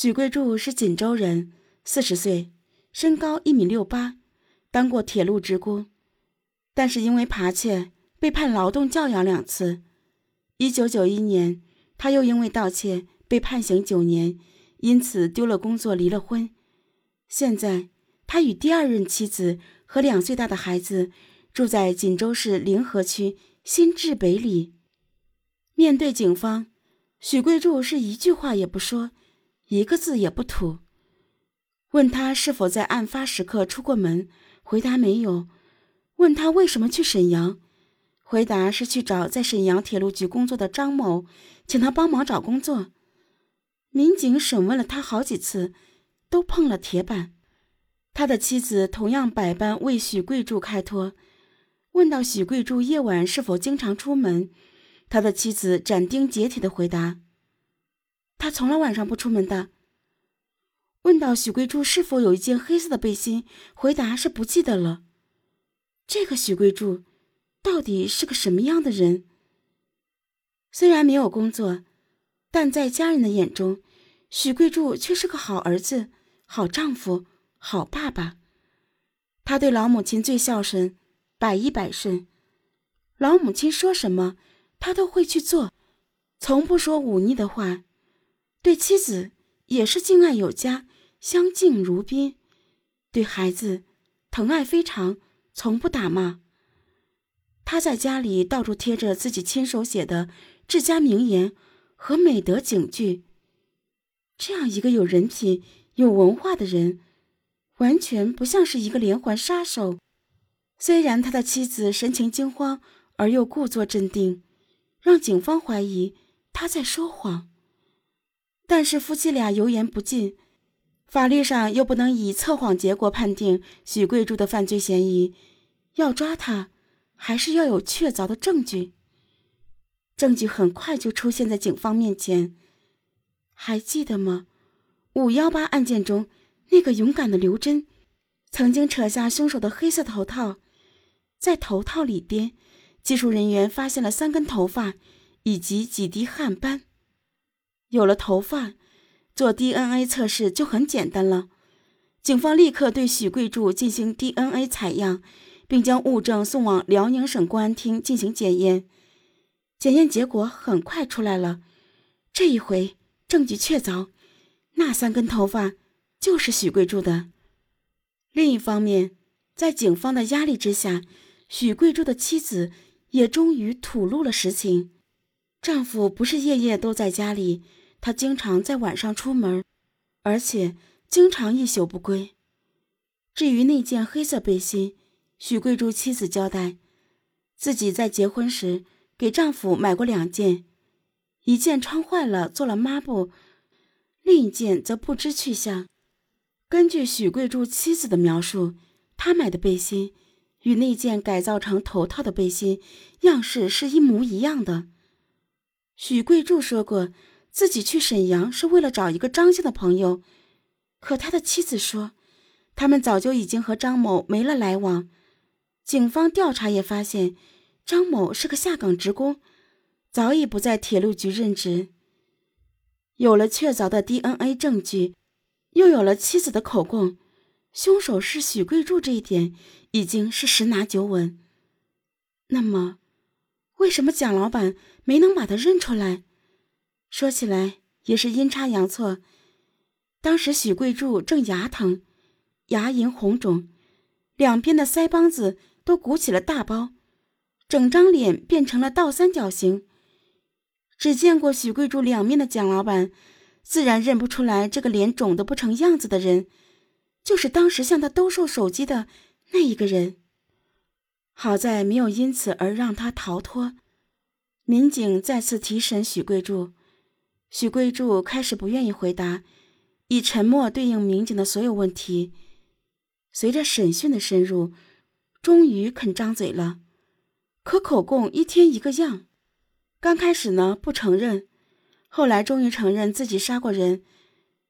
许桂柱是锦州人，四十岁，身高一米六八，当过铁路职工，但是因为扒窃被判劳动教养两次。一九九一年，他又因为盗窃被判刑九年，因此丢了工作，离了婚。现在，他与第二任妻子和两岁大的孩子住在锦州市灵河区新治北里。面对警方，许桂柱是一句话也不说。一个字也不吐。问他是否在案发时刻出过门，回答没有。问他为什么去沈阳，回答是去找在沈阳铁路局工作的张某，请他帮忙找工作。民警审问了他好几次，都碰了铁板。他的妻子同样百般为许贵柱开脱。问到许贵柱夜晚是否经常出门，他的妻子斩钉截铁的回答。他从来晚上不出门的。问到许桂柱是否有一件黑色的背心，回答是不记得了。这个许桂柱到底是个什么样的人？虽然没有工作，但在家人的眼中，许桂柱却是个好儿子、好丈夫、好爸爸。他对老母亲最孝顺，百依百顺。老母亲说什么，他都会去做，从不说忤逆的话。对妻子也是敬爱有加，相敬如宾；对孩子疼爱非常，从不打骂。他在家里到处贴着自己亲手写的治家名言和美德警句。这样一个有人品、有文化的人，完全不像是一个连环杀手。虽然他的妻子神情惊慌而又故作镇定，让警方怀疑他在说谎。但是夫妻俩油盐不进，法律上又不能以测谎结果判定许贵柱的犯罪嫌疑，要抓他，还是要有确凿的证据。证据很快就出现在警方面前，还记得吗？五幺八案件中，那个勇敢的刘真，曾经扯下凶手的黑色头套，在头套里边，技术人员发现了三根头发，以及几滴汗斑。有了头发，做 DNA 测试就很简单了。警方立刻对许贵柱进行 DNA 采样，并将物证送往辽宁省公安厅进行检验。检验结果很快出来了，这一回证据确凿，那三根头发就是许贵柱的。另一方面，在警方的压力之下，许贵柱的妻子也终于吐露了实情：丈夫不是夜夜都在家里。他经常在晚上出门，而且经常一宿不归。至于那件黑色背心，许贵珠妻子交代，自己在结婚时给丈夫买过两件，一件穿坏了做了抹布，另一件则不知去向。根据许贵柱妻子的描述，他买的背心与那件改造成头套的背心样式是一模一样的。许贵柱说过。自己去沈阳是为了找一个张姓的朋友，可他的妻子说，他们早就已经和张某没了来往。警方调查也发现，张某是个下岗职工，早已不在铁路局任职。有了确凿的 DNA 证据，又有了妻子的口供，凶手是许贵柱这一点已经是十拿九稳。那么，为什么蒋老板没能把他认出来？说起来也是阴差阳错，当时许贵柱正牙疼，牙龈红肿，两边的腮帮子都鼓起了大包，整张脸变成了倒三角形。只见过许贵柱两面的蒋老板，自然认不出来这个脸肿得不成样子的人，就是当时向他兜售手机的那一个人。好在没有因此而让他逃脱。民警再次提审许贵柱。许贵柱开始不愿意回答，以沉默对应民警的所有问题。随着审讯的深入，终于肯张嘴了。可口供一天一个样，刚开始呢不承认，后来终于承认自己杀过人，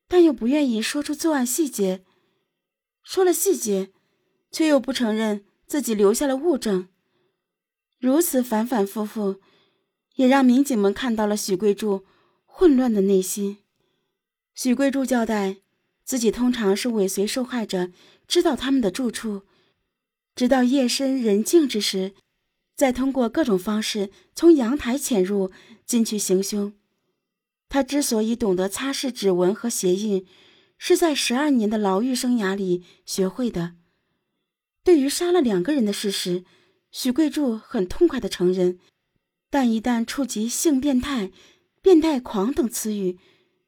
但又不愿意说出作案细节。说了细节，却又不承认自己留下了物证。如此反反复复，也让民警们看到了许贵柱。混乱的内心，许贵柱交代，自己通常是尾随受害者，知道他们的住处，直到夜深人静之时，再通过各种方式从阳台潜入进去行凶。他之所以懂得擦拭指纹和鞋印，是在十二年的牢狱生涯里学会的。对于杀了两个人的事实，许贵柱很痛快的承认，但一旦触及性变态、变态狂等词语，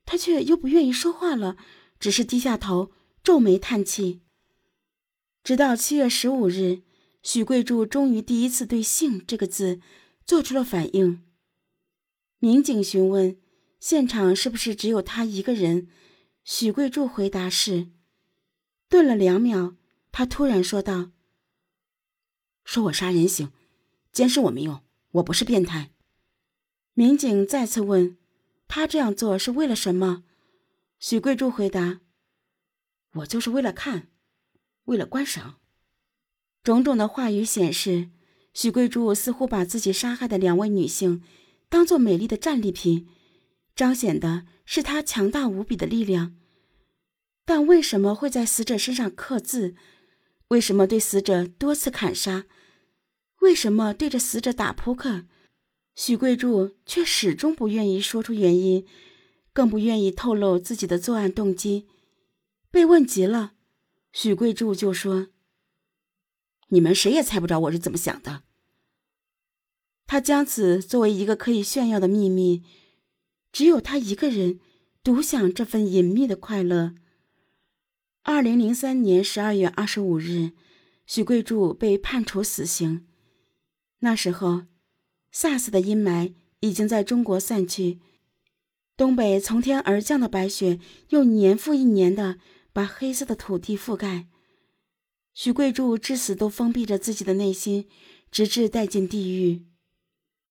他却又不愿意说话了，只是低下头，皱眉叹气。直到七月十五日，许贵柱终于第一次对“性”这个字做出了反应。民警询问现场是不是只有他一个人，许贵柱回答是。顿了两秒，他突然说道：“说我杀人行，监视我没用，我不是变态。”民警再次问。他这样做是为了什么？许贵柱回答：“我就是为了看，为了观赏。”种种的话语显示，许贵柱似乎把自己杀害的两位女性当做美丽的战利品，彰显的是他强大无比的力量。但为什么会在死者身上刻字？为什么对死者多次砍杀？为什么对着死者打扑克？许贵柱却始终不愿意说出原因，更不愿意透露自己的作案动机。被问急了，许贵柱就说：“你们谁也猜不着我是怎么想的。”他将此作为一个可以炫耀的秘密，只有他一个人独享这份隐秘的快乐。二零零三年十二月二十五日，许贵柱被判处死刑。那时候。SARS 的阴霾已经在中国散去，东北从天而降的白雪又年复一年的把黑色的土地覆盖。许贵柱至死都封闭着自己的内心，直至带进地狱。